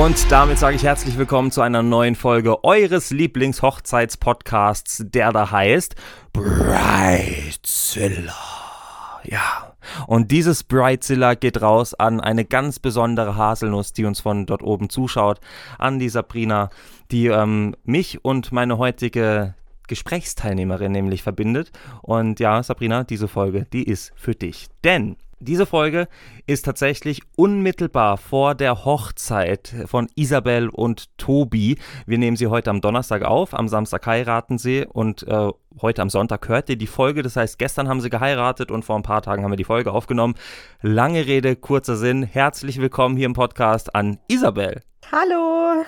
Und damit sage ich herzlich willkommen zu einer neuen Folge eures Lieblingshochzeitspodcasts, der da heißt Bridezilla. Ja. Und dieses Bridezilla geht raus an eine ganz besondere Haselnuss, die uns von dort oben zuschaut, an die Sabrina, die ähm, mich und meine heutige Gesprächsteilnehmerin nämlich verbindet. Und ja, Sabrina, diese Folge, die ist für dich. Denn diese Folge ist tatsächlich unmittelbar vor der Hochzeit von Isabel und Tobi. Wir nehmen sie heute am Donnerstag auf, am Samstag heiraten sie und äh, heute am Sonntag hört ihr die Folge. Das heißt, gestern haben sie geheiratet und vor ein paar Tagen haben wir die Folge aufgenommen. Lange Rede, kurzer Sinn. Herzlich willkommen hier im Podcast an Isabel. Hallo.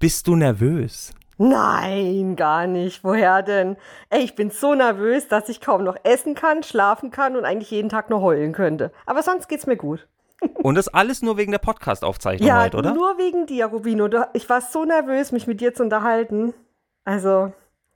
Bist du nervös? Nein, gar nicht. Woher denn? Ey, ich bin so nervös, dass ich kaum noch essen kann, schlafen kann und eigentlich jeden Tag nur heulen könnte. Aber sonst geht's mir gut. Und das alles nur wegen der Podcast-Aufzeichnung ja, heute, oder? nur wegen dir, Rubino. Ich war so nervös, mich mit dir zu unterhalten. Also,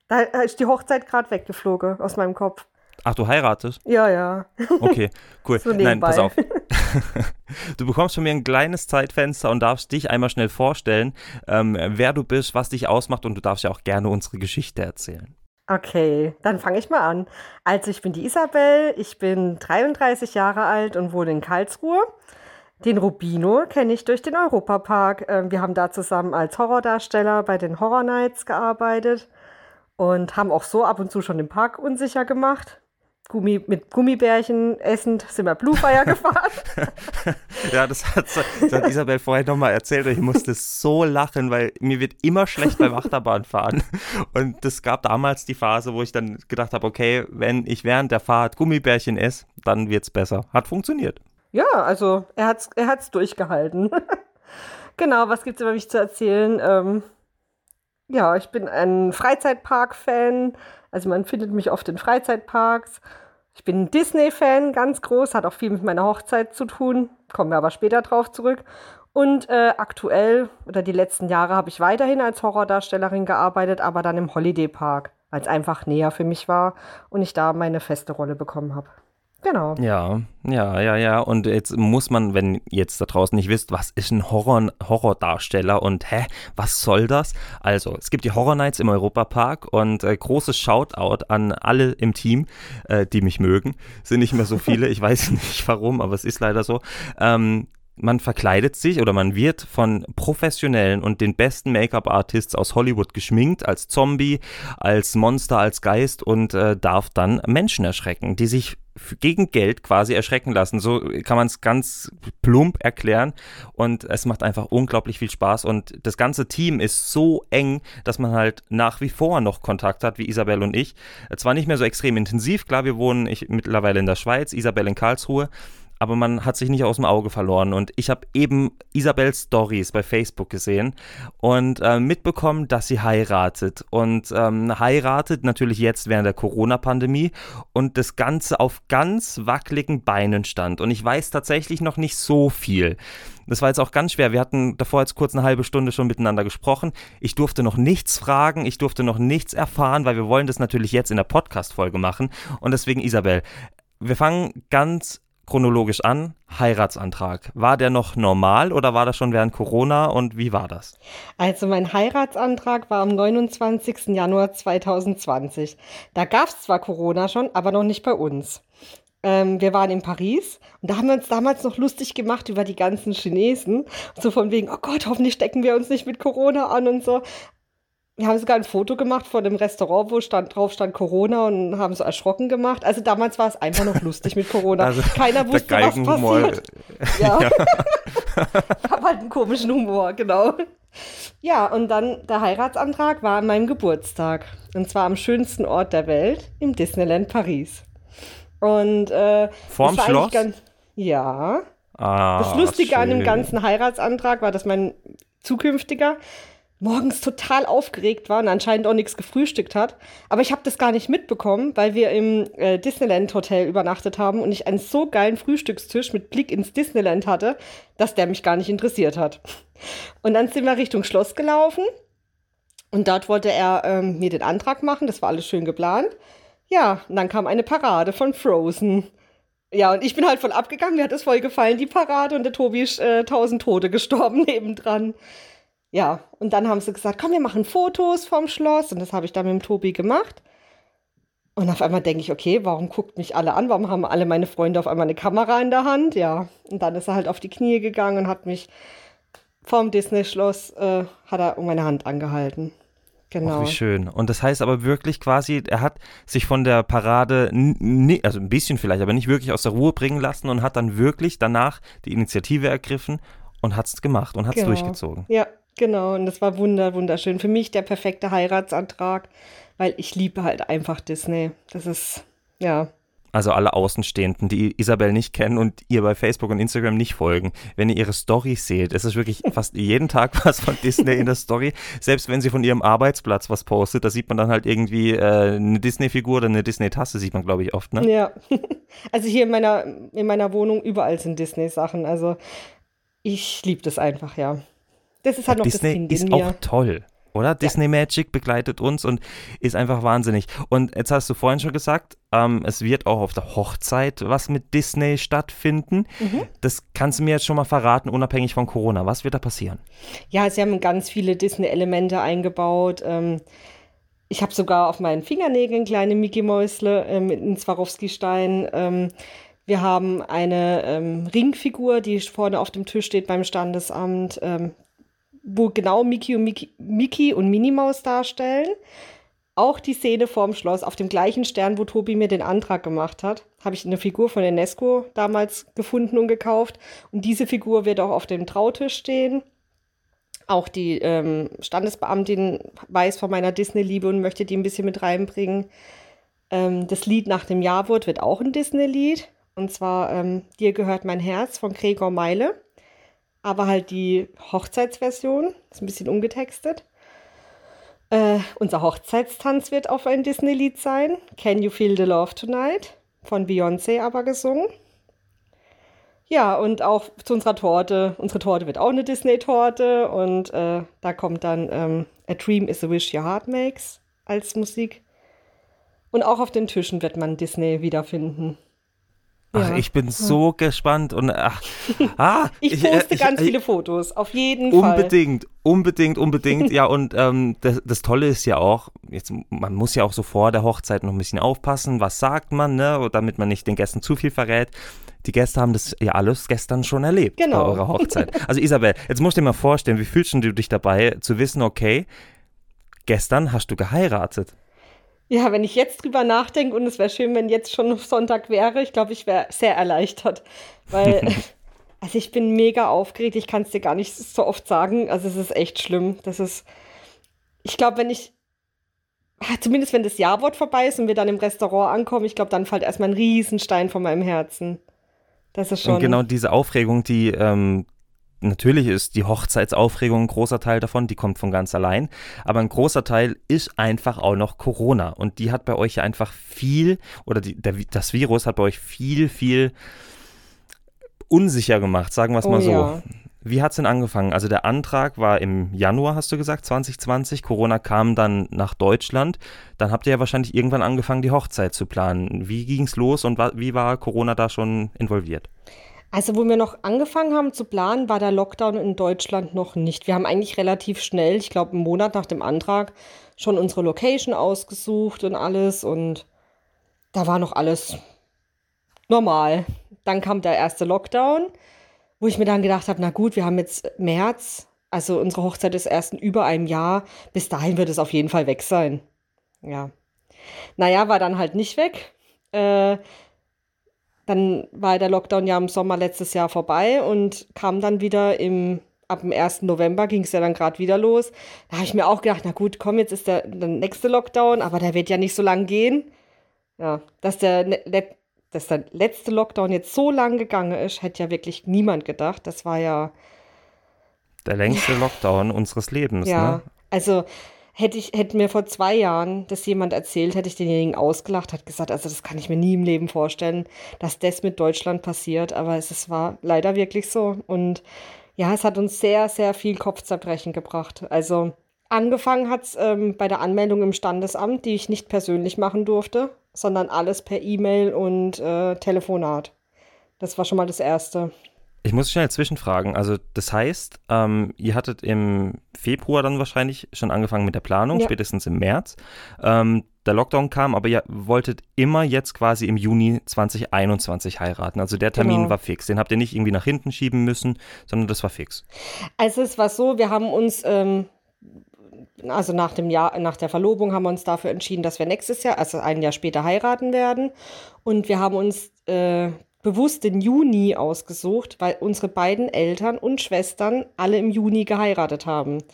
da ist die Hochzeit gerade weggeflogen aus meinem Kopf. Ach, du heiratest? Ja, ja. Okay, cool. So Nein, pass auf. du bekommst von mir ein kleines Zeitfenster und darfst dich einmal schnell vorstellen, ähm, wer du bist, was dich ausmacht und du darfst ja auch gerne unsere Geschichte erzählen. Okay, dann fange ich mal an. Also ich bin die Isabel, ich bin 33 Jahre alt und wohne in Karlsruhe. Den Rubino kenne ich durch den Europapark. Ähm, wir haben da zusammen als Horrordarsteller bei den Horror Nights gearbeitet und haben auch so ab und zu schon den Park unsicher gemacht. Gummi, mit Gummibärchen essend sind wir Blue Fire gefahren. ja, das hat, das hat Isabel vorher nochmal erzählt und ich musste so lachen, weil mir wird immer schlecht beim Achterbahnfahren. Und es gab damals die Phase, wo ich dann gedacht habe, okay, wenn ich während der Fahrt Gummibärchen esse, dann wird es besser. Hat funktioniert. Ja, also er hat es er hat's durchgehalten. genau, was gibt es über mich zu erzählen? Ähm, ja, ich bin ein Freizeitpark-Fan. Also man findet mich oft in Freizeitparks. Ich bin Disney-Fan, ganz groß, hat auch viel mit meiner Hochzeit zu tun. Kommen wir aber später drauf zurück. Und äh, aktuell oder die letzten Jahre habe ich weiterhin als Horrordarstellerin gearbeitet, aber dann im Holiday Park, weil es einfach näher für mich war und ich da meine feste Rolle bekommen habe. Genau. Ja, ja, ja, ja. Und jetzt muss man, wenn jetzt da draußen nicht wisst, was ist ein Horror, Horrordarsteller und hä, was soll das? Also, es gibt die Horror Nights im Europapark und äh, großes Shoutout an alle im Team, äh, die mich mögen. Sind nicht mehr so viele, ich weiß nicht warum, aber es ist leider so. Ähm, man verkleidet sich oder man wird von professionellen und den besten Make-up-Artists aus Hollywood geschminkt, als Zombie, als Monster, als Geist und äh, darf dann Menschen erschrecken, die sich gegen Geld quasi erschrecken lassen. So kann man es ganz plump erklären und es macht einfach unglaublich viel Spaß und das ganze Team ist so eng, dass man halt nach wie vor noch Kontakt hat, wie Isabel und ich. Zwar nicht mehr so extrem intensiv, klar, wir wohnen ich, mittlerweile in der Schweiz, Isabel in Karlsruhe, aber man hat sich nicht aus dem Auge verloren. Und ich habe eben Isabels Stories bei Facebook gesehen und äh, mitbekommen, dass sie heiratet. Und ähm, heiratet natürlich jetzt während der Corona-Pandemie und das Ganze auf ganz wackeligen Beinen stand. Und ich weiß tatsächlich noch nicht so viel. Das war jetzt auch ganz schwer. Wir hatten davor jetzt kurz eine halbe Stunde schon miteinander gesprochen. Ich durfte noch nichts fragen, ich durfte noch nichts erfahren, weil wir wollen das natürlich jetzt in der Podcast-Folge machen. Und deswegen, Isabel, wir fangen ganz chronologisch an. Heiratsantrag. War der noch normal oder war das schon während Corona und wie war das? Also mein Heiratsantrag war am 29. Januar 2020. Da gab es zwar Corona schon, aber noch nicht bei uns. Ähm, wir waren in Paris und da haben wir uns damals noch lustig gemacht über die ganzen Chinesen. So von wegen, oh Gott, hoffentlich stecken wir uns nicht mit Corona an und so. Wir haben sogar ein Foto gemacht von dem Restaurant, wo stand, drauf stand Corona und haben so erschrocken gemacht. Also damals war es einfach noch lustig mit Corona. Also, Keiner wusste, was passiert. Ja. ja. ich habe halt einen komischen Humor, genau. Ja, und dann der Heiratsantrag war an meinem Geburtstag. Und zwar am schönsten Ort der Welt, im Disneyland Paris. Und äh, vorm Schloss? Ganz, ja. Ah, das Lustige schön. an dem ganzen Heiratsantrag war, dass mein zukünftiger morgens total aufgeregt war und anscheinend auch nichts gefrühstückt hat. Aber ich habe das gar nicht mitbekommen, weil wir im äh, Disneyland Hotel übernachtet haben und ich einen so geilen Frühstückstisch mit Blick ins Disneyland hatte, dass der mich gar nicht interessiert hat. Und dann sind wir Richtung Schloss gelaufen und dort wollte er ähm, mir den Antrag machen. Das war alles schön geplant. Ja, und dann kam eine Parade von Frozen Ja, und ich bin halt voll abgegangen. Mir hat es voll gefallen, die Parade. Und der Tobi ist äh, tausend Tote gestorben nebendran. Ja, und dann haben sie gesagt, komm, wir machen Fotos vom Schloss. Und das habe ich dann mit dem Tobi gemacht. Und auf einmal denke ich, okay, warum guckt mich alle an? Warum haben alle meine Freunde auf einmal eine Kamera in der Hand? Ja, und dann ist er halt auf die Knie gegangen und hat mich vorm Disney-Schloss, äh, hat er um meine Hand angehalten. Genau. Ach, wie schön. Und das heißt aber wirklich quasi, er hat sich von der Parade, also ein bisschen vielleicht, aber nicht wirklich aus der Ruhe bringen lassen und hat dann wirklich danach die Initiative ergriffen und hat es gemacht und hat es Genau. durchgezogen. Ja, genau. Und das war wunder, wunderschön. Für mich der perfekte Heiratsantrag, weil ich liebe halt einfach Disney. Das ist, ja. Also alle Außenstehenden, die Isabel nicht kennen und ihr bei Facebook und Instagram nicht folgen, wenn ihr ihre Story seht, es ist wirklich fast jeden Tag was von Disney in der Story. Selbst wenn sie von ihrem Arbeitsplatz was postet, da sieht man dann halt irgendwie äh, eine Disney-Figur oder eine Disney-Tasse, sieht man, glaube ich, oft, ne? Ja. Also hier in meiner, in meiner Wohnung überall sind Disney-Sachen. Also ich liebe das einfach, ja. Das ist halt noch das Disney Kind ist auch toll, oder? Disney Magic begleitet uns und ist einfach wahnsinnig. Und jetzt hast du vorhin schon gesagt, ähm, es wird auch auf der Hochzeit was mit Disney stattfinden. Mhm. Das kannst du mir jetzt schon mal verraten, unabhängig von Corona. Was wird da passieren? Ja, sie haben ganz viele Disney-Elemente eingebaut. Ähm, ich habe sogar auf meinen Fingernägeln kleine Mickey-Mäusle ähm, in Swarovski-Stein. Ähm, wir haben eine ähm, Ringfigur, die vorne auf dem Tisch steht beim Standesamt, ähm, wo genau Mickey und, Mickey, Mickey und Minnie Maus darstellen. Auch die Szene vorm Schloss, auf dem gleichen Stern, wo Tobi mir den Antrag gemacht hat, habe ich eine Figur von UNESCO damals gefunden und gekauft. Und diese Figur wird auch auf dem Trautisch stehen. Auch die ähm, Standesbeamtin weiß von meiner Disney-Liebe und möchte die ein bisschen mit reinbringen. Ähm, das Lied nach dem Jawort wird auch ein Disney-Lied. Und zwar ähm, Dir gehört mein Herz von Gregor Meile. Aber halt die Hochzeitsversion, ist ein bisschen umgetextet. Äh, unser Hochzeitstanz wird auf ein Disney-Lied sein. Can You Feel the Love Tonight? Von Beyoncé aber gesungen. Ja, und auch zu unserer Torte. Unsere Torte wird auch eine Disney-Torte. Und äh, da kommt dann ähm, A Dream is a Wish Your Heart Makes als Musik. Und auch auf den Tischen wird man Disney wiederfinden. Ach, Ja. ich bin so gespannt und ach, ah, Ich poste ganz äh, viele Fotos, auf jeden Fall. Unbedingt, unbedingt, unbedingt. ja, und ähm, das, das Tolle ist ja auch, jetzt, man muss ja auch so vor der Hochzeit noch ein bisschen aufpassen, was sagt man, ne, damit man nicht den Gästen zu viel verrät. Die Gäste haben das ja alles gestern schon erlebt Genau. bei eurer Hochzeit. Also Isabel, jetzt musst du dir mal vorstellen, wie fühlst du dich dabei, zu wissen, okay, gestern hast du geheiratet. Ja, wenn ich jetzt drüber nachdenke und es wäre schön, wenn jetzt schon Sonntag wäre, ich glaube, ich wäre sehr erleichtert, weil also ich bin mega aufgeregt, ich kann es dir gar nicht so oft sagen, also es ist echt schlimm. Das ist, ich glaube, wenn ich, ah, zumindest wenn das Jawort vorbei ist und wir dann im Restaurant ankommen, ich glaube, dann fällt erstmal ein Riesenstein von meinem Herzen. Das ist schon. Und genau diese Aufregung, die ähm, natürlich ist die Hochzeitsaufregung ein großer Teil davon, die kommt von ganz allein, aber ein großer Teil ist einfach auch noch Corona und die hat bei euch ja einfach viel oder die, der, das Virus hat bei euch viel, viel unsicher gemacht, sagen wir es Oh mal so. ja. Wie hat es denn angefangen? Also der Antrag war im Januar, hast du gesagt, 2020. Corona kam dann nach Deutschland. Dann habt ihr ja wahrscheinlich irgendwann angefangen, die Hochzeit zu planen. Wie ging es los und wie war Corona da schon involviert? Also, wo wir noch angefangen haben zu planen, war der Lockdown in Deutschland noch nicht. Wir haben eigentlich relativ schnell, ich glaube, einen Monat nach dem Antrag, schon unsere Location ausgesucht und alles. Und da war noch alles normal. Dann kam der erste Lockdown, wo ich mir dann gedacht habe, na gut, wir haben jetzt März, also unsere Hochzeit ist erst in über einem Jahr. Bis dahin wird es auf jeden Fall weg sein. Ja. Naja, war dann halt nicht weg. Äh, dann war der Lockdown ja im Sommer letztes Jahr vorbei und kam dann wieder im, ab dem 1. November ging es ja dann gerade wieder los. Da habe ich mir auch gedacht, na gut, komm, jetzt ist der, der nächste Lockdown, aber der wird ja nicht so lang gehen. Ja, dass der, ne- let- dass der letzte Lockdown jetzt so lang gegangen ist, hätte ja wirklich niemand gedacht. Das war ja, Der längste Lockdown unseres Lebens, ja, ne? also hätte ich, hätte mir vor zwei Jahren das jemand erzählt, hätte ich denjenigen ausgelacht, hat gesagt, also das kann ich mir nie im Leben vorstellen, dass das mit Deutschland passiert, aber es, es war leider wirklich so und ja, es hat uns sehr, sehr viel Kopfzerbrechen gebracht. Also angefangen hat es ähm, bei der Anmeldung im Standesamt, die ich nicht persönlich machen durfte, sondern alles per E-Mail und äh, Telefonat. Das war schon mal das Erste. Ich muss schnell zwischenfragen. Also das heißt, ähm, ihr hattet im Februar dann wahrscheinlich schon angefangen mit der Planung, ja. spätestens im März. Ähm, der Lockdown kam, aber ihr wolltet immer jetzt quasi im Juni 2021 heiraten. Also der Termin genau. war fix. Den habt ihr nicht irgendwie nach hinten schieben müssen, sondern das war fix. Also es war so, wir haben uns, ähm, also nach dem Jahr, nach der Verlobung haben wir uns dafür entschieden, dass wir nächstes Jahr, also ein Jahr später heiraten werden. Und wir haben uns äh, bewusst den Juni ausgesucht, weil unsere beiden Eltern und Schwestern alle im Juni geheiratet haben.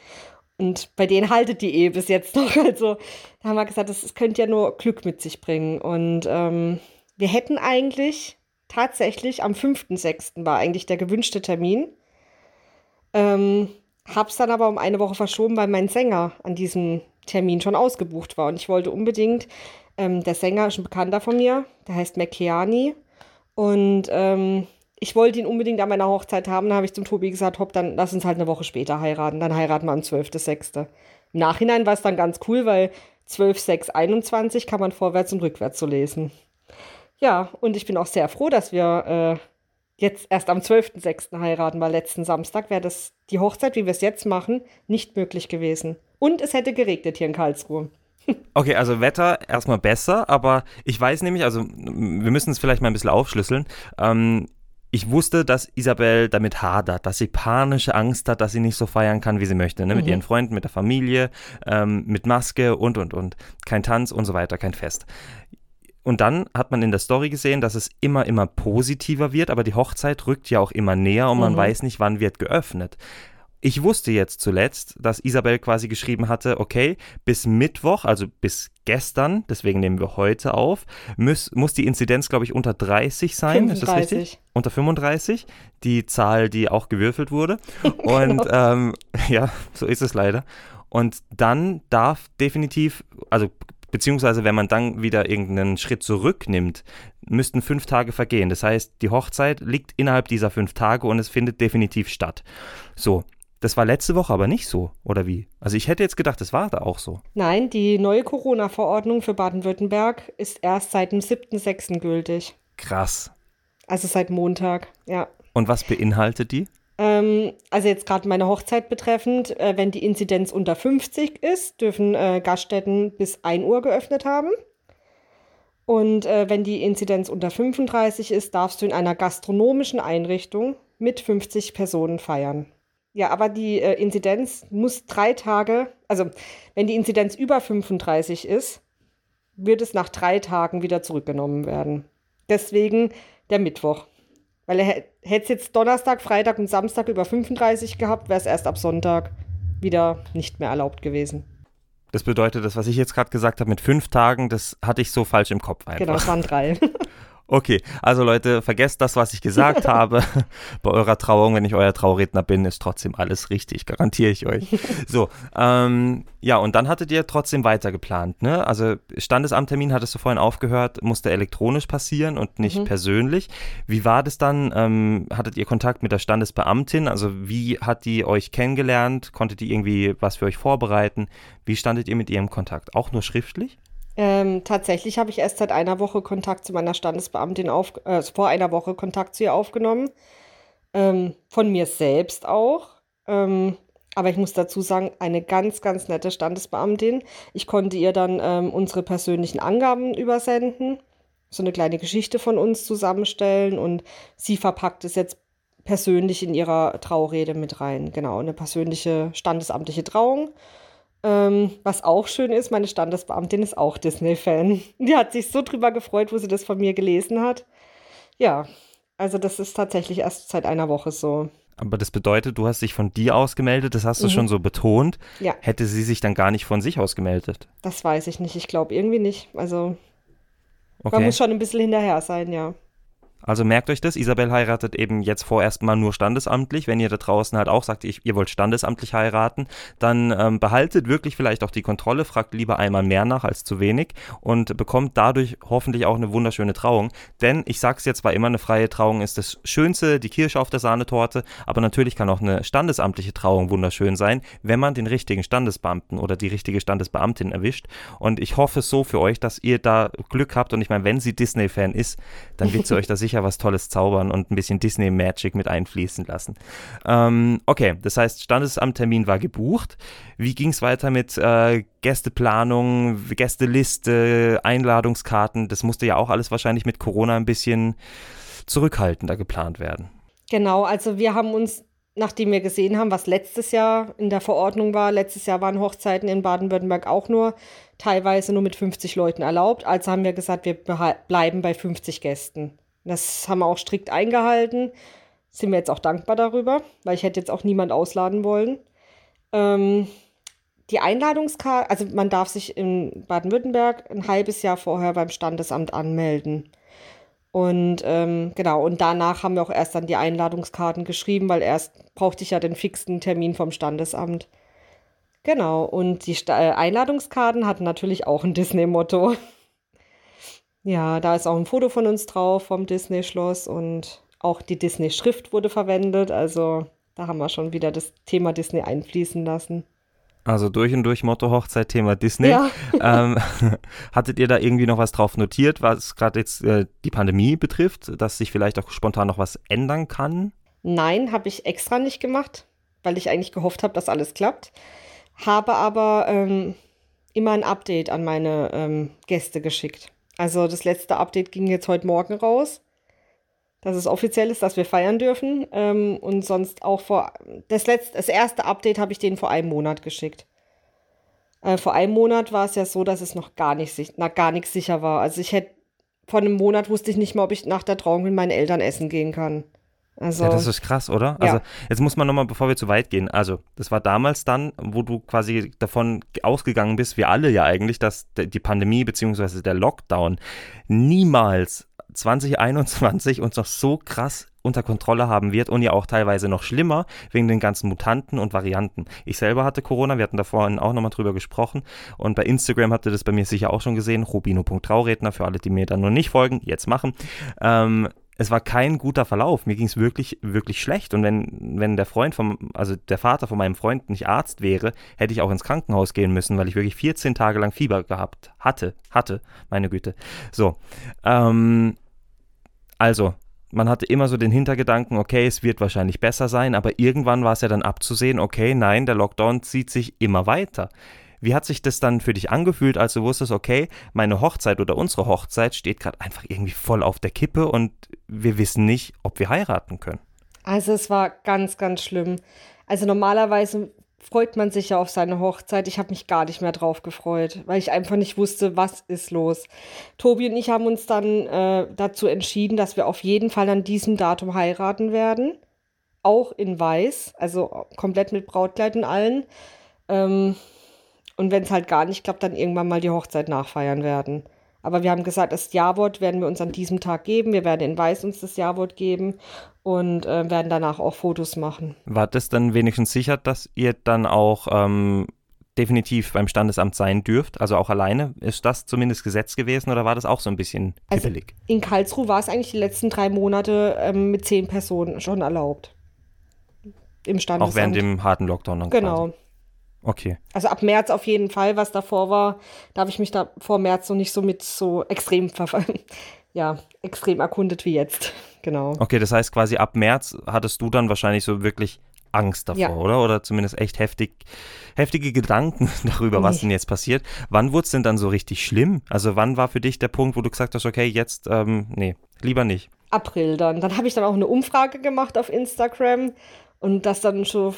Und bei denen haltet die Ehe bis jetzt noch. Also da haben wir gesagt, das, das könnte ja nur Glück mit sich bringen. Und ähm, wir hätten eigentlich tatsächlich am 5.6. war eigentlich der gewünschte Termin. Ähm, hab's dann aber um eine Woche verschoben, weil mein Sänger an diesem Termin schon ausgebucht war. Und ich wollte unbedingt, ähm, der Sänger ist ein Bekannter von mir, der heißt McKeani. Und ähm, ich wollte ihn unbedingt an meiner Hochzeit haben. Da habe ich zum Tobi gesagt, hopp, dann lass uns halt eine Woche später heiraten. Dann heiraten wir am 12.06. Im Nachhinein war es dann ganz cool, weil 12, 6, 21 kann man vorwärts und rückwärts so lesen. Ja, und ich bin auch sehr froh, dass wir äh, jetzt erst am 12.06. heiraten, weil letzten Samstag wäre das die Hochzeit, wie wir es jetzt machen, nicht möglich gewesen. Und es hätte geregnet hier in Karlsruhe. Okay, also Wetter erstmal besser, aber ich weiß nämlich, also wir müssen es vielleicht mal ein bisschen aufschlüsseln. Ähm, ich wusste, dass Isabel damit hadert, dass sie panische Angst hat, dass sie nicht so feiern kann, wie sie möchte. Ne? Mit mhm. ihren Freunden, mit der Familie, ähm, mit Maske und, und, und. Kein Tanz und so weiter, kein Fest. Und dann hat man in der Story gesehen, dass es immer, immer positiver wird, aber die Hochzeit rückt ja auch immer näher und man mhm. weiß nicht, wann wird geöffnet. Ich wusste jetzt zuletzt, dass Isabel quasi geschrieben hatte, okay, bis Mittwoch, also bis gestern, deswegen nehmen wir heute auf, muss, muss die Inzidenz, glaube ich, unter 30 sein. 35. Ist das richtig? Unter 35, die Zahl, die auch gewürfelt wurde. Und ähm, ja, so ist es leider. Und dann darf definitiv, also beziehungsweise wenn man dann wieder irgendeinen Schritt zurücknimmt, müssten fünf Tage vergehen. Das heißt, die Hochzeit liegt innerhalb dieser fünf Tage und es findet definitiv statt. So, das war letzte Woche aber nicht so, oder wie? Also ich hätte jetzt gedacht, das war da auch so. Nein, die neue Corona-Verordnung für Baden-Württemberg ist erst seit dem 7.6. gültig. Krass. Also seit Montag, ja. Und was beinhaltet die? Ähm, also jetzt gerade meine Hochzeit betreffend, äh, wenn die Inzidenz unter 50 ist, dürfen äh, Gaststätten bis 1 Uhr geöffnet haben. Und äh, wenn die Inzidenz unter 35 ist, darfst du in einer gastronomischen Einrichtung mit 50 Personen feiern. Ja, aber die äh, Inzidenz muss drei Tage, also wenn die Inzidenz über 35 ist, wird es nach drei Tagen wieder zurückgenommen werden. Deswegen der Mittwoch. Weil er hätte es jetzt Donnerstag, Freitag und Samstag über 35 gehabt, wäre es erst ab Sonntag wieder nicht mehr erlaubt gewesen. Das bedeutet, das, was ich jetzt gerade gesagt habe mit fünf Tagen, das hatte ich so falsch im Kopf einfach. Genau, es waren drei. Okay, also Leute, vergesst das, was ich gesagt habe. Bei eurer Trauung, wenn ich euer Trauredner bin, ist trotzdem alles richtig, garantiere ich euch. So, ähm, ja, und dann hattet ihr trotzdem weiter geplant, ne? Also Standesamttermin hattest du vorhin aufgehört, musste elektronisch passieren und nicht mhm. persönlich. Wie war das dann? Ähm, hattet ihr Kontakt mit der Standesbeamtin? Also wie hat die euch kennengelernt? Konntet die irgendwie was für euch vorbereiten? Wie standet ihr mit ihr im Kontakt? Auch nur schriftlich? Ähm, tatsächlich habe ich erst seit einer Woche Kontakt zu meiner Standesbeamtin auf, äh, vor einer Woche Kontakt zu ihr aufgenommen. Ähm, von mir selbst auch. Ähm, aber ich muss dazu sagen, eine ganz, ganz nette Standesbeamtin. Ich konnte ihr dann ähm, unsere persönlichen Angaben übersenden, so eine kleine Geschichte von uns zusammenstellen und sie verpackt es jetzt persönlich in ihrer Traurede mit rein. Genau, eine persönliche standesamtliche Trauung. Ähm, was auch schön ist, meine Standesbeamtin ist auch Disney-Fan. Die hat sich so drüber gefreut, wo sie das von mir gelesen hat. Ja, also das ist tatsächlich erst seit einer Woche so. Aber das bedeutet, du hast dich von dir ausgemeldet, das hast du mhm. schon so betont. Ja. Hätte sie sich dann gar nicht von sich ausgemeldet? Das weiß ich nicht. Ich glaube irgendwie nicht. Also okay. man muss schon ein bisschen hinterher sein, ja. Also merkt euch das, Isabel heiratet eben jetzt vorerst mal nur standesamtlich. Wenn ihr da draußen halt auch sagt, ihr wollt standesamtlich heiraten, dann ähm, behaltet wirklich vielleicht auch die Kontrolle, fragt lieber einmal mehr nach als zu wenig und bekommt dadurch hoffentlich auch eine wunderschöne Trauung. Denn ich sag's jetzt zwar immer, eine freie Trauung ist das Schönste, die Kirsche auf der Sahnetorte, aber natürlich kann auch eine standesamtliche Trauung wunderschön sein, wenn man den richtigen Standesbeamten oder die richtige Standesbeamtin erwischt. Und ich hoffe so für euch, dass ihr da Glück habt und ich meine, wenn sie Disney-Fan ist, dann wird sie euch da sicher sicher was Tolles zaubern und ein bisschen Disney Magic mit einfließen lassen. Ähm, okay, das heißt, Standesamttermin war gebucht. Wie ging es weiter mit äh, Gästeplanung, Gästeliste, Einladungskarten? Das musste ja auch alles wahrscheinlich mit Corona ein bisschen zurückhaltender geplant werden. Genau, also wir haben uns nachdem wir gesehen haben, was letztes Jahr in der Verordnung war, letztes Jahr waren Hochzeiten in Baden-Württemberg auch nur teilweise nur mit 50 Leuten erlaubt. Also haben wir gesagt, wir bleiben bei 50 Gästen. Das haben wir auch strikt eingehalten. Sind wir jetzt auch dankbar darüber, weil ich hätte jetzt auch niemand ausladen wollen. Ähm, die Einladungskarte, also man darf sich in Baden-Württemberg ein halbes Jahr vorher beim Standesamt anmelden. Und ähm, genau, und danach haben wir auch erst dann die Einladungskarten geschrieben, weil erst brauchte ich ja den fixen Termin vom Standesamt. Genau, und die Sta äh, Einladungskarten hatten natürlich auch ein Disney-Motto. Ja, da ist auch ein Foto von uns drauf vom Disney-Schloss und auch die Disney-Schrift wurde verwendet. Also da haben wir schon wieder das Thema Disney einfließen lassen. Also durch und durch Motto Hochzeit, Thema Disney. Ja. Ähm, hattet ihr da irgendwie noch was drauf notiert, was gerade jetzt äh, die Pandemie betrifft, dass sich vielleicht auch spontan noch was ändern kann? Nein, habe ich extra nicht gemacht, weil ich eigentlich gehofft habe, dass alles klappt. Habe aber ähm, immer ein Update an meine ähm, Gäste geschickt. Also das letzte Update ging jetzt heute Morgen raus dass es offiziell ist, dass wir feiern dürfen. Ähm, und sonst auch vor. Das, letzte, das erste Update habe ich denen vor einem Monat geschickt. Äh, vor einem Monat war es ja so, dass es noch gar nicht, na, gar nichts sicher war. Also ich hätte. Vor einem Monat wusste ich nicht mal, ob ich nach der Trauung mit meinen Eltern essen gehen kann. Also, ja, das ist krass, oder? Ja. Also jetzt muss man nochmal, bevor wir zu weit gehen, also das war damals dann, wo du quasi davon ausgegangen bist, wir alle ja eigentlich, dass die Pandemie bzw. der Lockdown niemals 2021 uns noch so krass unter Kontrolle haben wird und ja auch teilweise noch schlimmer wegen den ganzen Mutanten und Varianten. Ich selber hatte Corona, wir hatten da vorhin auch nochmal drüber gesprochen und bei Instagram habt ihr das bei mir sicher auch schon gesehen, rubino.trauredner, für alle, die mir dann noch nicht folgen, jetzt machen. Ähm, es war kein guter Verlauf. Mir ging es wirklich, wirklich schlecht. Und wenn, wenn der Freund vom, also der Vater von meinem Freund nicht Arzt wäre, hätte ich auch ins Krankenhaus gehen müssen, weil ich wirklich 14 Tage lang Fieber gehabt hatte. Hatte, meine Güte. So. Ähm, also, man hatte immer so den Hintergedanken, okay, es wird wahrscheinlich besser sein, aber irgendwann war es ja dann abzusehen, okay, nein, der Lockdown zieht sich immer weiter. Wie hat sich das dann für dich angefühlt, als du wusstest, okay, meine Hochzeit oder unsere Hochzeit steht gerade einfach irgendwie voll auf der Kippe und wir wissen nicht, ob wir heiraten können? Also es war ganz, ganz schlimm. Also normalerweise freut man sich ja auf seine Hochzeit. Ich habe mich gar nicht mehr drauf gefreut, weil ich einfach nicht wusste, was ist los. Tobi und ich haben uns dann äh, dazu entschieden, dass wir auf jeden Fall an diesem Datum heiraten werden. Auch in Weiß, also komplett mit Brautkleid und allen. Ähm, und wenn es halt gar nicht klappt, dann irgendwann mal die Hochzeit nachfeiern werden. Aber wir haben gesagt, das Ja-Wort werden wir uns an diesem Tag geben. Wir werden in Weiß uns das Ja-Wort geben und äh, werden danach auch Fotos machen. War das dann wenigstens sicher, dass ihr dann auch ähm, definitiv beim Standesamt sein dürft? Also auch alleine? Ist das zumindest Gesetz gewesen oder war das auch so ein bisschen kippelig? Also in Karlsruhe war es eigentlich die letzten drei Monate ähm, mit zehn Personen schon erlaubt. Im Standesamt. Auch während dem harten Lockdown Genau. Quasi. Okay. Also ab März auf jeden Fall, was davor war, da habe ich mich da vor März noch nicht so mit so extrem ja, extrem erkundet wie jetzt. Genau. Okay, das heißt quasi ab März hattest du dann wahrscheinlich so wirklich Angst davor, ja. oder? Oder zumindest echt heftig, heftige Gedanken darüber, nee. was denn jetzt passiert. Wann wurde es denn dann so richtig schlimm? Also wann war für dich der Punkt, wo du gesagt hast, okay, jetzt, ähm, nee, lieber nicht? April dann. Dann habe ich dann auch eine Umfrage gemacht auf Instagram und das dann schon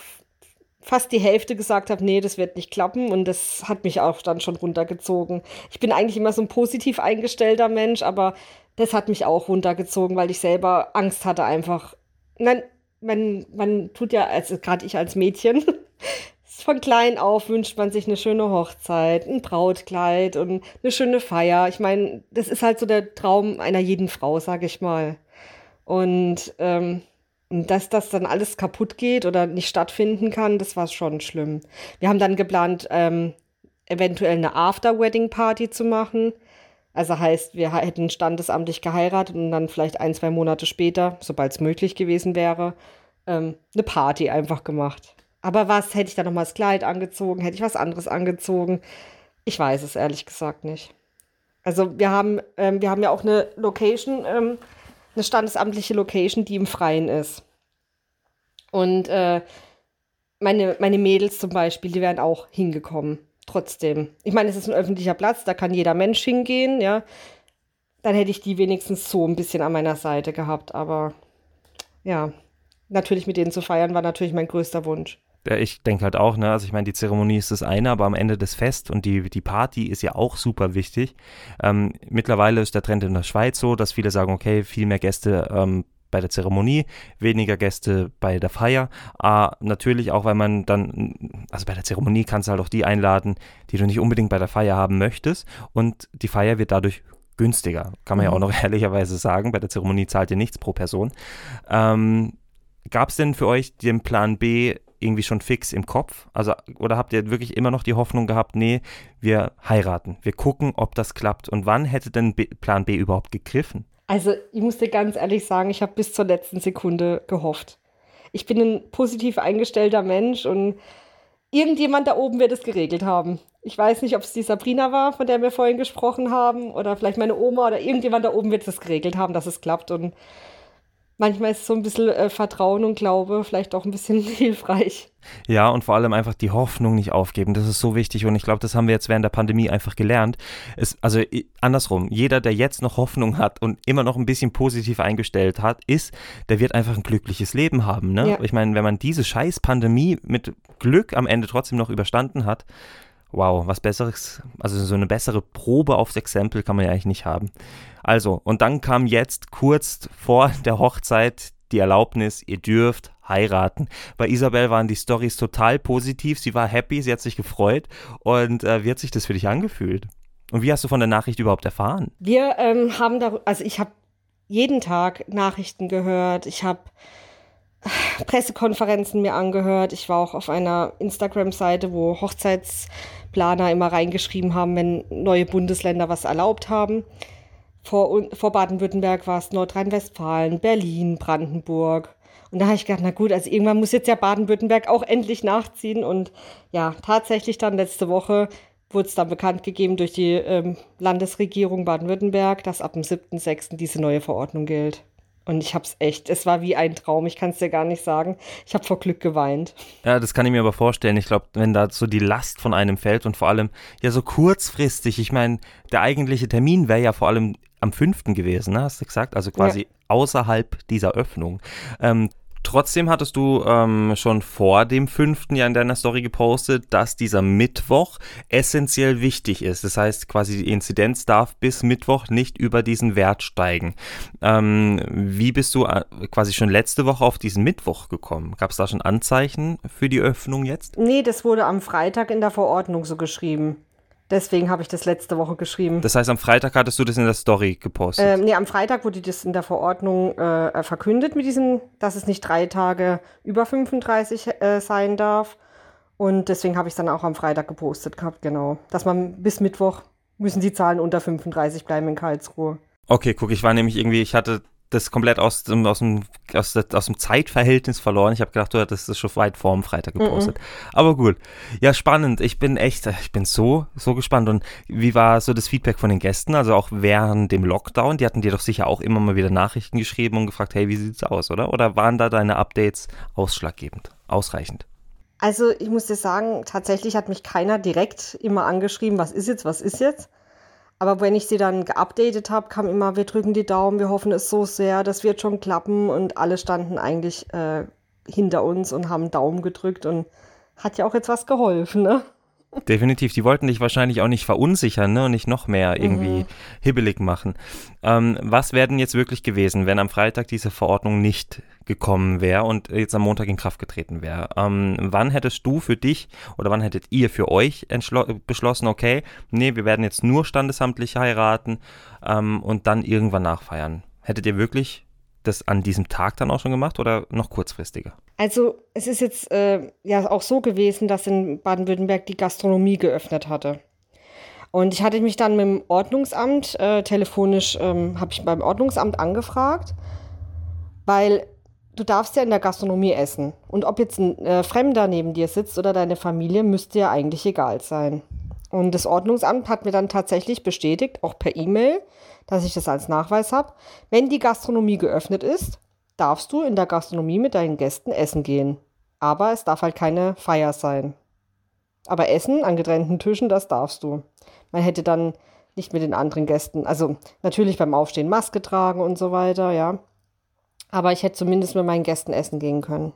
fast die Hälfte gesagt habe, nee, das wird nicht klappen und das hat mich auch dann schon runtergezogen. Ich bin eigentlich immer so ein positiv eingestellter Mensch, aber das hat mich auch runtergezogen, weil ich selber Angst hatte einfach. Nein, man, man tut ja, also gerade ich als Mädchen, von klein auf wünscht man sich eine schöne Hochzeit, ein Brautkleid und eine schöne Feier. Ich meine, das ist halt so der Traum einer jeden Frau, sag ich mal. Und ähm, dass das dann alles kaputt geht oder nicht stattfinden kann, das war schon schlimm. Wir haben dann geplant, ähm, eventuell eine After-Wedding-Party zu machen. Also heißt, wir hätten standesamtlich geheiratet und dann vielleicht ein, zwei Monate später, sobald es möglich gewesen wäre, ähm, eine Party einfach gemacht. Aber was, hätte ich da nochmal das Kleid angezogen? Hätte ich was anderes angezogen? Ich weiß es ehrlich gesagt nicht. Also wir haben, ähm, wir haben ja auch eine Location ähm, eine standesamtliche Location, die im Freien ist. Und äh, meine, meine Mädels zum Beispiel, die wären auch hingekommen. Trotzdem. Ich meine, es ist ein öffentlicher Platz, da kann jeder Mensch hingehen, ja. Dann hätte ich die wenigstens so ein bisschen an meiner Seite gehabt. Aber ja, natürlich mit denen zu feiern, war natürlich mein größter Wunsch. Ja, ich denke halt auch, ne, also ich meine, die Zeremonie ist das eine, aber am Ende das Fest und die, die Party ist ja auch super wichtig. Ähm, mittlerweile ist der Trend in der Schweiz so, dass viele sagen, okay, viel mehr Gäste ähm, bei der Zeremonie, weniger Gäste bei der Feier. Ah, natürlich auch, weil man dann, also bei der Zeremonie kannst du halt auch die einladen, die du nicht unbedingt bei der Feier haben möchtest. Und die Feier wird dadurch günstiger, kann man mhm. ja auch noch ehrlicherweise sagen. Bei der Zeremonie zahlt ihr nichts pro Person. Ähm, Gab es denn für euch den Plan B irgendwie schon fix im Kopf? Also, oder habt ihr wirklich immer noch die Hoffnung gehabt, nee, wir heiraten, wir gucken, ob das klappt? Und wann hätte denn B Plan B überhaupt gegriffen? Also, ich muss dir ganz ehrlich sagen, ich habe bis zur letzten Sekunde gehofft. Ich bin ein positiv eingestellter Mensch und irgendjemand da oben wird es geregelt haben. Ich weiß nicht, ob es die Sabrina war, von der wir vorhin gesprochen haben, oder vielleicht meine Oma oder irgendjemand da oben wird es geregelt haben, dass es klappt. Und manchmal ist so ein bisschen äh, Vertrauen und Glaube vielleicht auch ein bisschen hilfreich. Ja, und vor allem einfach die Hoffnung nicht aufgeben. Das ist so wichtig und ich glaube, das haben wir jetzt während der Pandemie einfach gelernt. Es, also andersrum, jeder, der jetzt noch Hoffnung hat und immer noch ein bisschen positiv eingestellt hat, ist, der wird einfach ein glückliches Leben haben. Ne? Ja. Ich meine, wenn man diese scheiß Pandemie mit Glück am Ende trotzdem noch überstanden hat, wow, was Besseres, also so eine bessere Probe aufs Exempel kann man ja eigentlich nicht haben. Also, und dann kam jetzt kurz vor der Hochzeit die Erlaubnis, ihr dürft heiraten. Bei Isabel waren die Stories total positiv, sie war happy, sie hat sich gefreut und äh, wie hat sich das für dich angefühlt? Und wie hast du von der Nachricht überhaupt erfahren? Wir ähm, haben da, also ich habe jeden Tag Nachrichten gehört, ich habe Pressekonferenzen mir angehört, ich war auch auf einer Instagram-Seite, wo Hochzeitsplaner immer reingeschrieben haben, wenn neue Bundesländer was erlaubt haben. Vor, vor Baden-Württemberg war es Nordrhein-Westfalen, Berlin, Brandenburg. Und da habe ich gedacht, na gut, also irgendwann muss jetzt ja Baden-Württemberg auch endlich nachziehen. Und ja, tatsächlich dann letzte Woche wurde es dann bekannt gegeben durch die ähm, Landesregierung Baden-Württemberg, dass ab dem 7.6. diese neue Verordnung gilt. Und ich hab's echt, es war wie ein Traum, ich kann es dir gar nicht sagen. Ich habe vor Glück geweint. Ja, das kann ich mir aber vorstellen. Ich glaube, wenn da so die Last von einem fällt und vor allem ja so kurzfristig, ich meine, der eigentliche Termin wäre ja vor allem am 5. gewesen, ne, hast du gesagt? Also quasi ja. außerhalb dieser Öffnung. Ähm, Trotzdem hattest du ähm, schon vor dem fünften Jahr in deiner Story gepostet, dass dieser Mittwoch essentiell wichtig ist. Das heißt, quasi die Inzidenz darf bis Mittwoch nicht über diesen Wert steigen. Ähm, wie bist du äh, quasi schon letzte Woche auf diesen Mittwoch gekommen? Gab es da schon Anzeichen für die Öffnung jetzt? Nee, das wurde am Freitag in der Verordnung so geschrieben. Deswegen habe ich das letzte Woche geschrieben. Das heißt, am Freitag hattest du das in der Story gepostet? Ähm, nee, am Freitag wurde das in der Verordnung äh, verkündet mit diesem, dass es nicht drei Tage über 35 äh, sein darf. Und deswegen habe ich es dann auch am Freitag gepostet gehabt, genau. Dass man bis Mittwoch müssen die Zahlen unter 35 bleiben in Karlsruhe. Okay, guck, ich war nämlich irgendwie, ich hatte das komplett aus dem, aus dem, aus, aus dem Zeitverhältnis verloren. Ich habe gedacht, du hattest das schon weit vor dem Freitag gepostet. Mm -mm. Aber gut. Ja, spannend. Ich bin echt, ich bin so, so gespannt. Und wie war so das Feedback von den Gästen? Also auch während dem Lockdown? Die hatten dir doch sicher auch immer mal wieder Nachrichten geschrieben und gefragt, hey, wie sieht's aus, oder? Oder waren da deine Updates ausschlaggebend, ausreichend? Also ich muss dir sagen, tatsächlich hat mich keiner direkt immer angeschrieben, was ist jetzt, was ist jetzt. Aber wenn ich sie dann geupdatet habe, kam immer, wir drücken die Daumen, wir hoffen es so sehr, das wird schon klappen. Und alle standen eigentlich äh, hinter uns und haben Daumen gedrückt und hat ja auch jetzt was geholfen, ne? Definitiv, die wollten dich wahrscheinlich auch nicht verunsichern ne, und nicht noch mehr irgendwie mhm. hibbelig machen. Ähm, was wäre denn jetzt wirklich gewesen, wenn am Freitag diese Verordnung nicht gekommen wäre und jetzt am Montag in Kraft getreten wäre? Ähm, wann hättest du für dich oder wann hättet ihr für euch beschlossen, okay, nee, wir werden jetzt nur standesamtlich heiraten ähm, und dann irgendwann nachfeiern? Hättet ihr wirklich das an diesem Tag dann auch schon gemacht oder noch kurzfristiger? Also es ist jetzt äh, ja auch so gewesen, dass in Baden-Württemberg die Gastronomie geöffnet hatte. Und ich hatte mich dann mit dem Ordnungsamt, äh, telefonisch ähm, habe ich beim Ordnungsamt angefragt, weil du darfst ja in der Gastronomie essen. Und ob jetzt ein äh, Fremder neben dir sitzt oder deine Familie, müsste ja eigentlich egal sein. Und das Ordnungsamt hat mir dann tatsächlich bestätigt, auch per E-Mail, dass ich das als Nachweis habe. Wenn die Gastronomie geöffnet ist, darfst du in der Gastronomie mit deinen Gästen essen gehen. Aber es darf halt keine Feier sein. Aber Essen an getrennten Tischen, das darfst du. Man hätte dann nicht mit den anderen Gästen, also natürlich beim Aufstehen Maske tragen und so weiter, ja. Aber ich hätte zumindest mit meinen Gästen essen gehen können.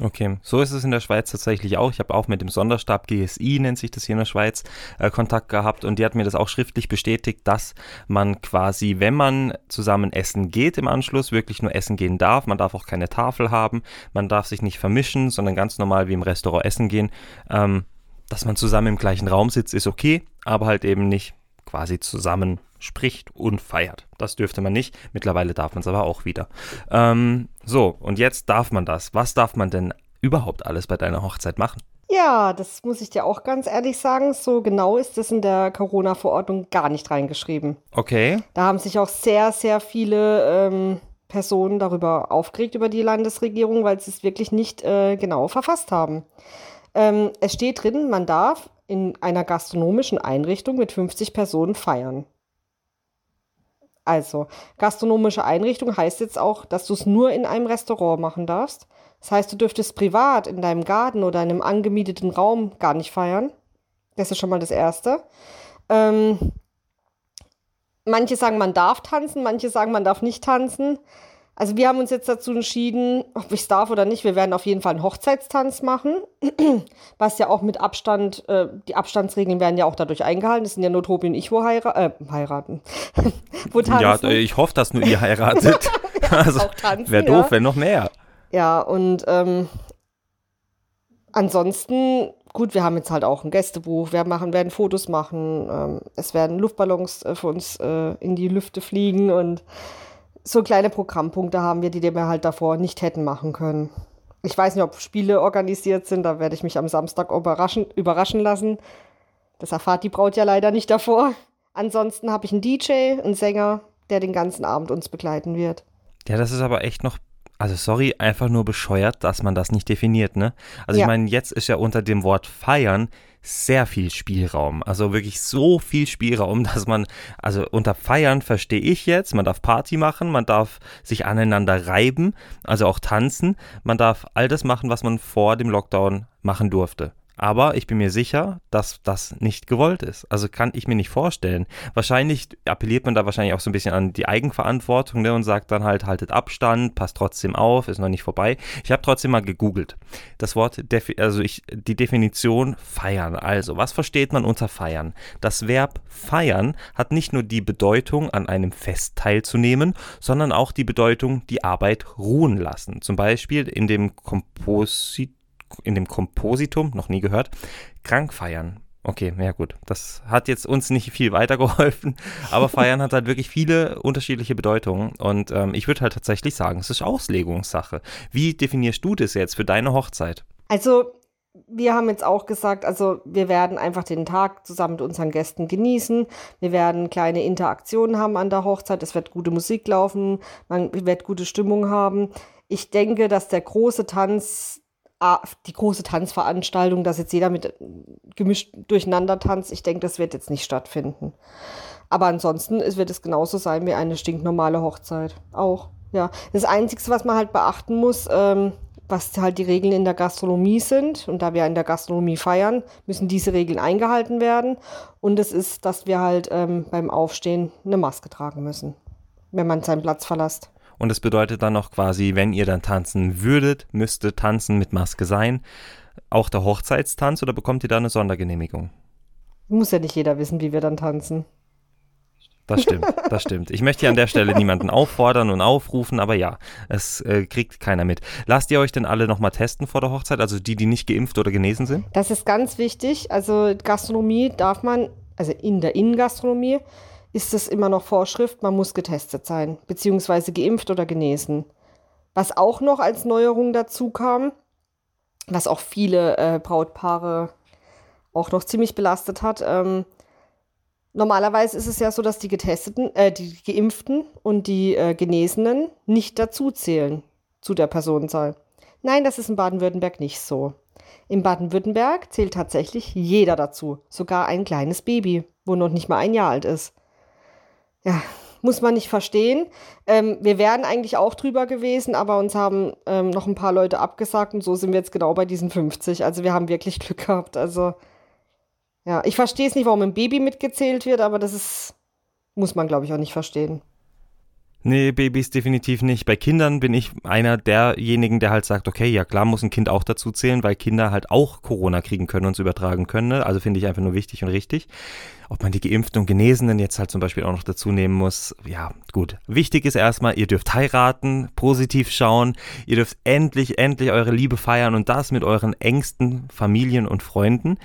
Okay, so ist es in der Schweiz tatsächlich auch. Ich habe auch mit dem Sonderstab GSI, nennt sich das hier in der Schweiz, äh, Kontakt gehabt und die hat mir das auch schriftlich bestätigt, dass man quasi, wenn man zusammen essen geht im Anschluss, wirklich nur essen gehen darf. Man darf auch keine Tafel haben, man darf sich nicht vermischen, sondern ganz normal wie im Restaurant essen gehen. Ähm, dass man zusammen im gleichen Raum sitzt, ist okay, aber halt eben nicht quasi zusammen spricht und feiert. Das dürfte man nicht. Mittlerweile darf man es aber auch wieder. Ähm, so, und jetzt darf man das. Was darf man denn überhaupt alles bei deiner Hochzeit machen? Ja, das muss ich dir auch ganz ehrlich sagen. So genau ist es in der Corona-Verordnung gar nicht reingeschrieben. Okay. Da haben sich auch sehr, sehr viele ähm, Personen darüber aufgeregt, über die Landesregierung, weil sie es wirklich nicht äh, genau verfasst haben. Ähm, es steht drin, man darf in einer gastronomischen Einrichtung mit 50 Personen feiern. Also, gastronomische Einrichtung heißt jetzt auch, dass du es nur in einem Restaurant machen darfst. Das heißt, du dürftest privat in deinem Garten oder in einem angemieteten Raum gar nicht feiern. Das ist schon mal das Erste. Ähm, manche sagen, man darf tanzen, manche sagen, man darf nicht tanzen. Also wir haben uns jetzt dazu entschieden, ob ich es darf oder nicht. Wir werden auf jeden Fall einen Hochzeitstanz machen, was ja auch mit Abstand, äh, die Abstandsregeln werden ja auch dadurch eingehalten. Das sind ja nur Tobi und ich, wo heira äh, heiraten. wo tanzen. Ja, ich hoffe, dass nur ihr heiratet. also wäre doof, ja. wenn noch mehr. Ja, und ähm, ansonsten, gut, wir haben jetzt halt auch ein Gästebuch, wir machen, werden Fotos machen, ähm, es werden Luftballons äh, für uns äh, in die Lüfte fliegen und so kleine Programmpunkte haben wir, die wir halt davor nicht hätten machen können. Ich weiß nicht, ob Spiele organisiert sind, da werde ich mich am Samstag überraschen, überraschen lassen. Das erfahrt die Braut ja leider nicht davor. Ansonsten habe ich einen DJ, einen Sänger, der den ganzen Abend uns begleiten wird. Ja, das ist aber echt noch also sorry, einfach nur bescheuert, dass man das nicht definiert, ne? Also ja. ich meine, jetzt ist ja unter dem Wort feiern sehr viel Spielraum. Also wirklich so viel Spielraum, dass man, also unter Feiern verstehe ich jetzt, man darf Party machen, man darf sich aneinander reiben, also auch tanzen, man darf all das machen, was man vor dem Lockdown machen durfte. Aber ich bin mir sicher, dass das nicht gewollt ist. Also kann ich mir nicht vorstellen. Wahrscheinlich appelliert man da wahrscheinlich auch so ein bisschen an die Eigenverantwortung ne, und sagt dann halt, haltet Abstand, passt trotzdem auf, ist noch nicht vorbei. Ich habe trotzdem mal gegoogelt. Das Wort, also ich, die Definition feiern. Also, was versteht man unter feiern? Das Verb feiern hat nicht nur die Bedeutung, an einem Fest teilzunehmen, sondern auch die Bedeutung, die Arbeit ruhen lassen. Zum Beispiel in dem Komposit in dem Kompositum, noch nie gehört, krank feiern. Okay, ja gut. Das hat jetzt uns nicht viel weitergeholfen, aber feiern hat halt wirklich viele unterschiedliche Bedeutungen und ähm, ich würde halt tatsächlich sagen, es ist Auslegungssache. Wie definierst du das jetzt für deine Hochzeit? Also wir haben jetzt auch gesagt, also wir werden einfach den Tag zusammen mit unseren Gästen genießen. Wir werden kleine Interaktionen haben an der Hochzeit. Es wird gute Musik laufen, man wird gute Stimmung haben. Ich denke, dass der große Tanz die große Tanzveranstaltung, dass jetzt jeder mit äh, gemischt durcheinander tanzt, ich denke, das wird jetzt nicht stattfinden. Aber ansonsten wird es genauso sein wie eine stinknormale Hochzeit. Auch, ja. Das Einzige, was man halt beachten muss, ähm, was halt die Regeln in der Gastronomie sind, und da wir in der Gastronomie feiern, müssen diese Regeln eingehalten werden. Und es ist, dass wir halt ähm, beim Aufstehen eine Maske tragen müssen, wenn man seinen Platz verlässt. Und das bedeutet dann auch quasi, wenn ihr dann tanzen würdet, müsste tanzen mit Maske sein. Auch der Hochzeitstanz oder bekommt ihr da eine Sondergenehmigung? Muss ja nicht jeder wissen, wie wir dann tanzen. Das stimmt, das stimmt. Ich möchte hier an der Stelle niemanden auffordern und aufrufen, aber ja, es äh, kriegt keiner mit. Lasst ihr euch denn alle nochmal testen vor der Hochzeit, also die, die nicht geimpft oder genesen sind? Das ist ganz wichtig. Also Gastronomie darf man, also in der Innengastronomie, ist es immer noch Vorschrift, man muss getestet sein, beziehungsweise geimpft oder genesen. Was auch noch als Neuerung dazu kam, was auch viele äh, Brautpaare auch noch ziemlich belastet hat. Ähm, normalerweise ist es ja so, dass die Getesteten, äh, die Geimpften und die äh, Genesenen nicht dazu zählen zu der Personenzahl. Nein, das ist in Baden-Württemberg nicht so. In Baden-Württemberg zählt tatsächlich jeder dazu, sogar ein kleines Baby, wo noch nicht mal ein Jahr alt ist. Ja, muss man nicht verstehen. Ähm, wir wären eigentlich auch drüber gewesen, aber uns haben ähm, noch ein paar Leute abgesagt und so sind wir jetzt genau bei diesen 50. Also wir haben wirklich Glück gehabt. Also ja, ich verstehe es nicht, warum ein Baby mitgezählt wird, aber das ist, muss man glaube ich auch nicht verstehen. Nee, Babys definitiv nicht. Bei Kindern bin ich einer derjenigen, der halt sagt, okay, ja klar muss ein Kind auch dazu zählen, weil Kinder halt auch Corona kriegen können und es übertragen können. Ne? Also finde ich einfach nur wichtig und richtig ob man die Geimpften und Genesenen jetzt halt zum Beispiel auch noch dazu nehmen muss, ja, gut. Wichtig ist erstmal, ihr dürft heiraten, positiv schauen, ihr dürft endlich, endlich eure Liebe feiern und das mit euren engsten Familien und Freunden.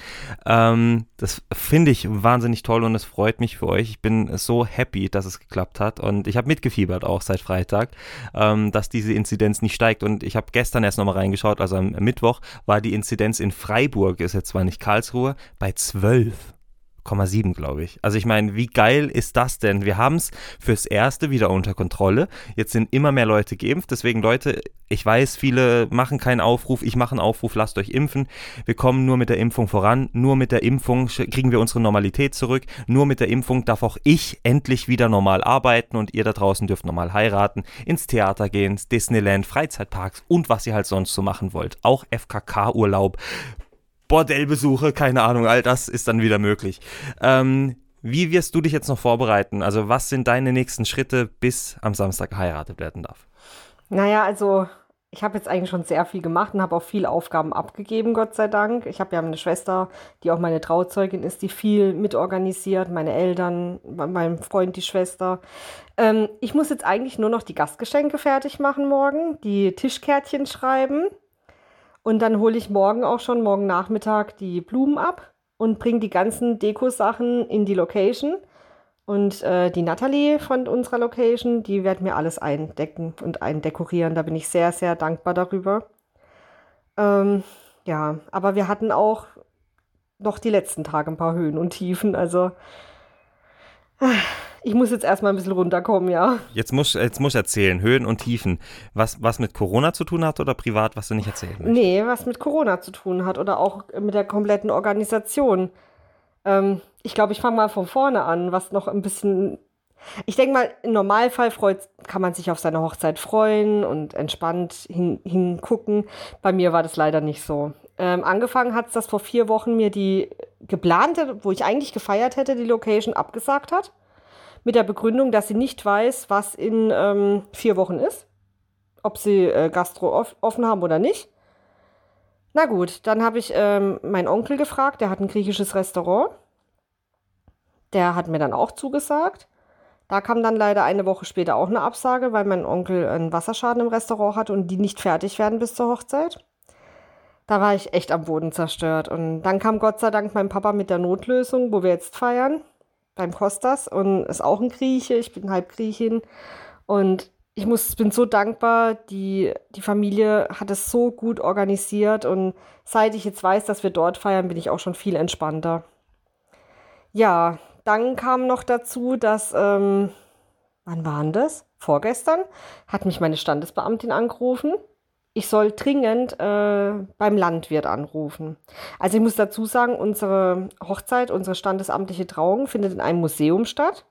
Ähm, das finde ich wahnsinnig toll und es freut mich für euch. Ich bin so happy, dass es geklappt hat und ich habe mitgefiebert auch seit Freitag, ähm, dass diese Inzidenz nicht steigt und ich habe gestern erst nochmal reingeschaut, also am Mittwoch war die Inzidenz in Freiburg, ist jetzt zwar nicht Karlsruhe, bei 12. 8,7, glaube ich. Also ich meine, wie geil ist das denn? Wir haben es fürs Erste wieder unter Kontrolle. Jetzt sind immer mehr Leute geimpft. Deswegen, Leute, ich weiß, viele machen keinen Aufruf. Ich mache einen Aufruf, lasst euch impfen. Wir kommen nur mit der Impfung voran. Nur mit der Impfung kriegen wir unsere Normalität zurück. Nur mit der Impfung darf auch ich endlich wieder normal arbeiten und ihr da draußen dürft normal heiraten, ins Theater gehen, ins Disneyland, Freizeitparks und was ihr halt sonst so machen wollt. Auch FKK-Urlaub. Bordellbesuche, keine Ahnung, all das ist dann wieder möglich. Ähm, wie wirst du dich jetzt noch vorbereiten? Also was sind deine nächsten Schritte, bis am Samstag geheiratet werden darf? Naja, also ich habe jetzt eigentlich schon sehr viel gemacht und habe auch viele Aufgaben abgegeben, Gott sei Dank. Ich habe ja eine Schwester, die auch meine Trauzeugin ist, die viel mitorganisiert, meine Eltern, mein Freund, die Schwester. Ähm, ich muss jetzt eigentlich nur noch die Gastgeschenke fertig machen morgen, die Tischkärtchen schreiben und dann hole ich morgen auch schon, morgen Nachmittag, die Blumen ab und bringe die ganzen Dekosachen in die Location. Und äh, die Natalie von unserer Location, die wird mir alles eindecken und eindekorieren. Da bin ich sehr, sehr dankbar darüber. Ähm, ja, aber wir hatten auch noch die letzten Tage ein paar Höhen und Tiefen. Also ich muss jetzt erstmal ein bisschen runterkommen, ja. Jetzt muss jetzt muss erzählen, Höhen und Tiefen. Was, was mit Corona zu tun hat oder privat, was du nicht erzählen möchtest? Nee, was mit Corona zu tun hat oder auch mit der kompletten Organisation. Ähm, ich glaube, ich fange mal von vorne an, was noch ein bisschen. Ich denke mal, im Normalfall freut, kann man sich auf seine Hochzeit freuen und entspannt hin, hingucken. Bei mir war das leider nicht so. Ähm, angefangen hat es, dass vor vier Wochen mir die geplante, wo ich eigentlich gefeiert hätte, die Location abgesagt hat. Mit der Begründung, dass sie nicht weiß, was in ähm, vier Wochen ist. Ob sie äh, Gastro off offen haben oder nicht. Na gut, dann habe ich ähm, meinen Onkel gefragt, der hat ein griechisches Restaurant. Der hat mir dann auch zugesagt. Da kam dann leider eine Woche später auch eine Absage, weil mein Onkel einen Wasserschaden im Restaurant hat und die nicht fertig werden bis zur Hochzeit da war ich echt am Boden zerstört. Und dann kam Gott sei Dank mein Papa mit der Notlösung, wo wir jetzt feiern, beim Kostas. Und ist auch ein Grieche, ich bin halb Griechin. Und ich muss, bin so dankbar, die, die Familie hat es so gut organisiert. Und seit ich jetzt weiß, dass wir dort feiern, bin ich auch schon viel entspannter. Ja, dann kam noch dazu, dass, ähm, wann waren das? Vorgestern hat mich meine Standesbeamtin angerufen ich soll dringend äh, beim Landwirt anrufen. Also ich muss dazu sagen, unsere Hochzeit, unsere standesamtliche Trauung findet in einem Museum statt,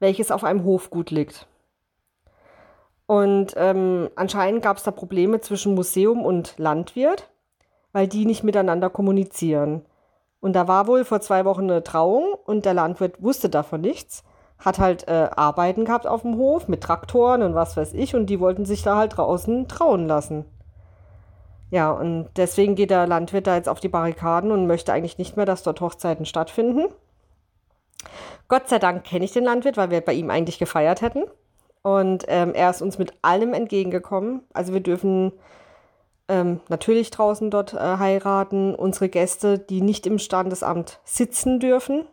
welches auf einem Hofgut liegt. Und ähm, anscheinend gab es da Probleme zwischen Museum und Landwirt, weil die nicht miteinander kommunizieren. Und da war wohl vor zwei Wochen eine Trauung und der Landwirt wusste davon nichts, hat halt äh, Arbeiten gehabt auf dem Hof mit Traktoren und was weiß ich und die wollten sich da halt draußen trauen lassen. Ja, und deswegen geht der Landwirt da jetzt auf die Barrikaden und möchte eigentlich nicht mehr, dass dort Hochzeiten stattfinden. Gott sei Dank kenne ich den Landwirt, weil wir bei ihm eigentlich gefeiert hätten. Und ähm, er ist uns mit allem entgegengekommen. Also wir dürfen ähm, natürlich draußen dort äh, heiraten. Unsere Gäste, die nicht im Standesamt sitzen dürfen,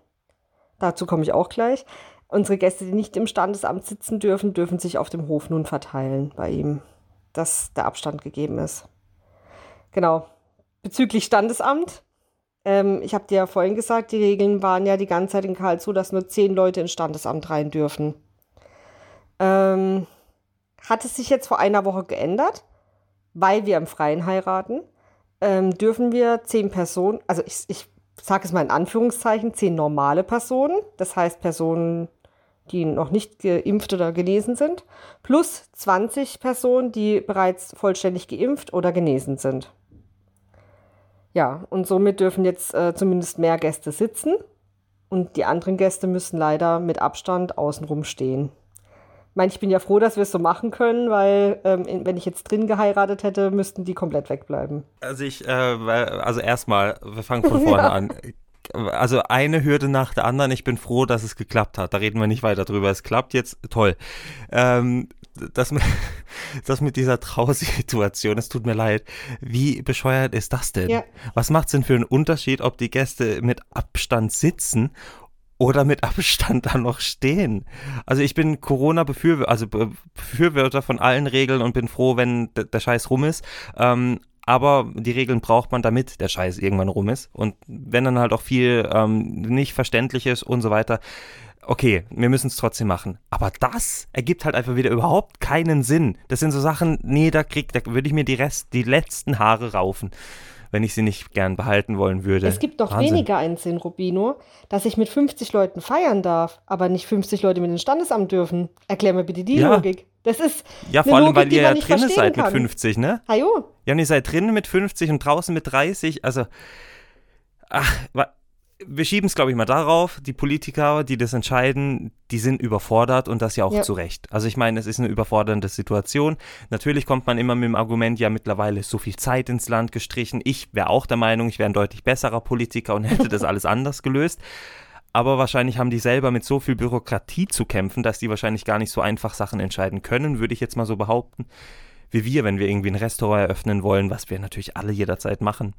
dazu komme ich auch gleich. Unsere Gäste, die nicht im Standesamt sitzen dürfen, dürfen sich auf dem Hof nun verteilen bei ihm, dass der Abstand gegeben ist. Genau. Bezüglich Standesamt. Ähm, ich habe dir ja vorhin gesagt, die Regeln waren ja die ganze Zeit in Karlsruhe, dass nur zehn Leute ins Standesamt rein dürfen. Ähm, hat es sich jetzt vor einer Woche geändert, weil wir im Freien heiraten. ähm, dürfen wir zehn Personen, also ich, ich sage es mal in Anführungszeichen, zehn normale Personen, das heißt Personen, die noch nicht geimpft oder genesen sind, plus 20 Personen, die bereits vollständig geimpft oder genesen sind. Ja, und somit dürfen jetzt äh, zumindest mehr Gäste sitzen und die anderen Gäste müssen leider mit Abstand außenrum stehen. Ich meine, ich bin ja froh, dass wir es so machen können, weil ähm, wenn ich jetzt drin geheiratet hätte, müssten die komplett wegbleiben. Also ich, äh, also erstmal, wir fangen von vorne ja. an also eine Hürde nach der anderen. Ich bin froh, dass es geklappt hat. Da reden wir nicht weiter drüber. Es klappt jetzt, toll. Ähm, das, mit, das mit dieser Trausituation, es tut mir leid. Wie bescheuert ist das denn? Ja. Was macht es denn für einen Unterschied, ob die Gäste mit Abstand sitzen oder mit Abstand dann noch stehen. Also ich bin Corona-Befürworter, also Befürworter von allen Regeln und bin froh, wenn der Scheiß rum ist. Ähm, aber die Regeln braucht man, damit der Scheiß irgendwann rum ist. Und wenn dann halt auch viel ähm, nicht verständlich ist und so weiter, okay, wir müssen es trotzdem machen. Aber das ergibt halt einfach wieder überhaupt keinen Sinn. Das sind so Sachen, nee, da krieg, da würde ich mir die Rest, die letzten Haare raufen wenn ich sie nicht gern behalten wollen würde. Es gibt doch Wahnsinn. weniger einen Sinn, Rubino, dass ich mit 50 Leuten feiern darf, aber nicht 50 Leute mit ins Standesamt dürfen. Erklär mir bitte die ja. Logik. Das ist. Ja, vor allem, Logik, weil ihr ja drinnen seid kann. mit 50, ne? Hajo. Ja, und ihr seid drinnen mit 50 und draußen mit 30. Also. Ach, wir schieben es, glaube ich, mal darauf, die Politiker, die das entscheiden, die sind überfordert und das ja auch ja. zu Recht. Also ich meine, es ist eine überfordernde Situation. Natürlich kommt man immer mit dem Argument, ja, mittlerweile ist so viel Zeit ins Land gestrichen. Ich wäre auch der Meinung, ich wäre ein deutlich besserer Politiker und hätte das alles anders gelöst. Aber wahrscheinlich haben die selber mit so viel Bürokratie zu kämpfen, dass die wahrscheinlich gar nicht so einfach Sachen entscheiden können, würde ich jetzt mal so behaupten wie wir, wenn wir irgendwie ein Restaurant eröffnen wollen, was wir natürlich alle jederzeit machen.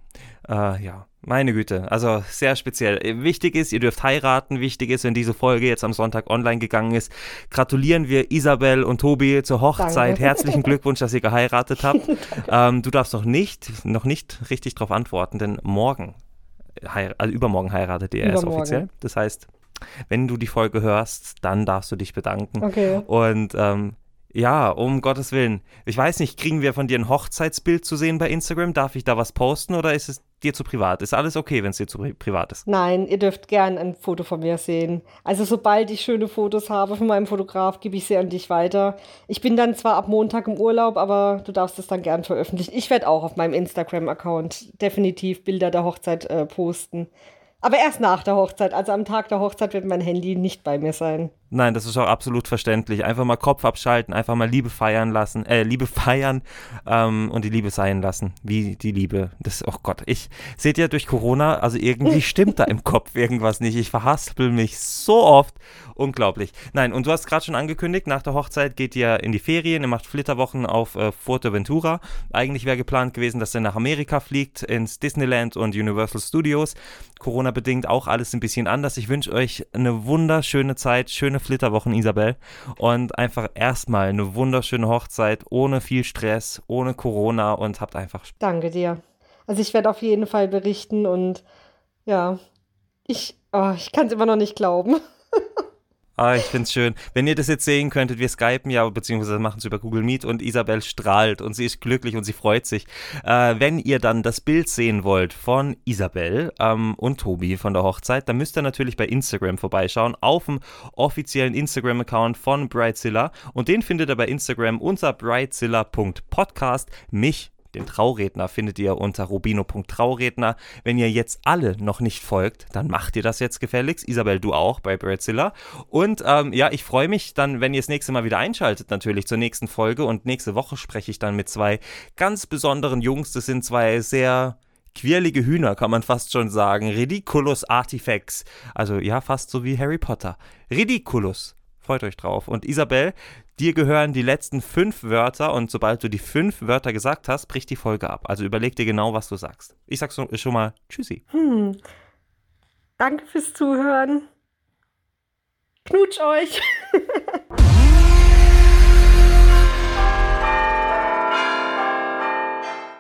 Äh, ja, meine Güte, also sehr speziell. Wichtig ist, ihr dürft heiraten. Wichtig ist, wenn diese Folge jetzt am Sonntag online gegangen ist, gratulieren wir Isabel und Tobi zur Hochzeit. Danke. Herzlichen Glückwunsch, dass ihr geheiratet habt. ähm, du darfst noch nicht, noch nicht richtig darauf antworten, denn morgen, also übermorgen heiratet ihr erst offiziell. Das heißt, wenn du die Folge hörst, dann darfst du dich bedanken. Okay. Und ähm, ja, um Gottes Willen. Ich weiß nicht, kriegen wir von dir ein Hochzeitsbild zu sehen bei Instagram? Darf ich da was posten oder ist es dir zu privat? Ist alles okay, wenn es dir zu pri privat ist? Nein, ihr dürft gern ein Foto von mir sehen. Also sobald ich schöne Fotos habe von meinem Fotograf, gebe ich sie an dich weiter. Ich bin dann zwar ab Montag im Urlaub, aber du darfst es dann gern veröffentlichen. Ich werde auch auf meinem Instagram-Account definitiv Bilder der Hochzeit äh, posten. Aber erst nach der Hochzeit. Also am Tag der Hochzeit wird mein Handy nicht bei mir sein. Nein, das ist auch absolut verständlich. Einfach mal Kopf abschalten, einfach mal Liebe feiern lassen, äh, Liebe feiern ähm, und die Liebe sein lassen. Wie die Liebe. Das, oh Gott, ich seht ja durch Corona, also irgendwie stimmt da im Kopf irgendwas nicht. Ich verhaspel mich so oft. Unglaublich. Nein, und du hast gerade schon angekündigt, nach der Hochzeit geht ihr in die Ferien, ihr macht Flitterwochen auf äh, Fuerteventura. Eigentlich wäre geplant gewesen, dass ihr nach Amerika fliegt, ins Disneyland und Universal Studios. Corona-bedingt auch alles ein bisschen anders. Ich wünsche euch eine wunderschöne Zeit, schöne Flitterwochen, Isabel. Und einfach erstmal eine wunderschöne Hochzeit, ohne viel Stress, ohne Corona und habt einfach Spaß. Danke dir. Also ich werde auf jeden Fall berichten und ja, ich, oh, ich kann es immer noch nicht glauben. Ah, ich finde es schön. Wenn ihr das jetzt sehen könntet, wir skypen ja, beziehungsweise machen es über Google Meet und Isabel strahlt und sie ist glücklich und sie freut sich. Äh, wenn ihr dann das Bild sehen wollt von Isabel ähm, und Tobi von der Hochzeit, dann müsst ihr natürlich bei Instagram vorbeischauen, auf dem offiziellen Instagram-Account von Brightzilla und den findet ihr bei Instagram unter brightzilla.podcast. Mich den Trauredner findet ihr unter rubino.trauredner. Wenn ihr jetzt alle noch nicht folgt, dann macht ihr das jetzt gefälligst. Isabel, du auch bei Bradzilla. Und ähm, ja, ich freue mich dann, wenn ihr das nächste Mal wieder einschaltet, natürlich zur nächsten Folge. Und nächste Woche spreche ich dann mit zwei ganz besonderen Jungs. Das sind zwei sehr quirlige Hühner, kann man fast schon sagen. Ridiculous Artifacts. Also ja, fast so wie Harry Potter. Ridiculous. Freut euch drauf. Und Isabel, Dir gehören die letzten fünf Wörter und sobald du die fünf Wörter gesagt hast, bricht die Folge ab. Also überleg dir genau, was du sagst. Ich sag schon mal Tschüssi. Hm. Danke fürs Zuhören. Knutsch euch.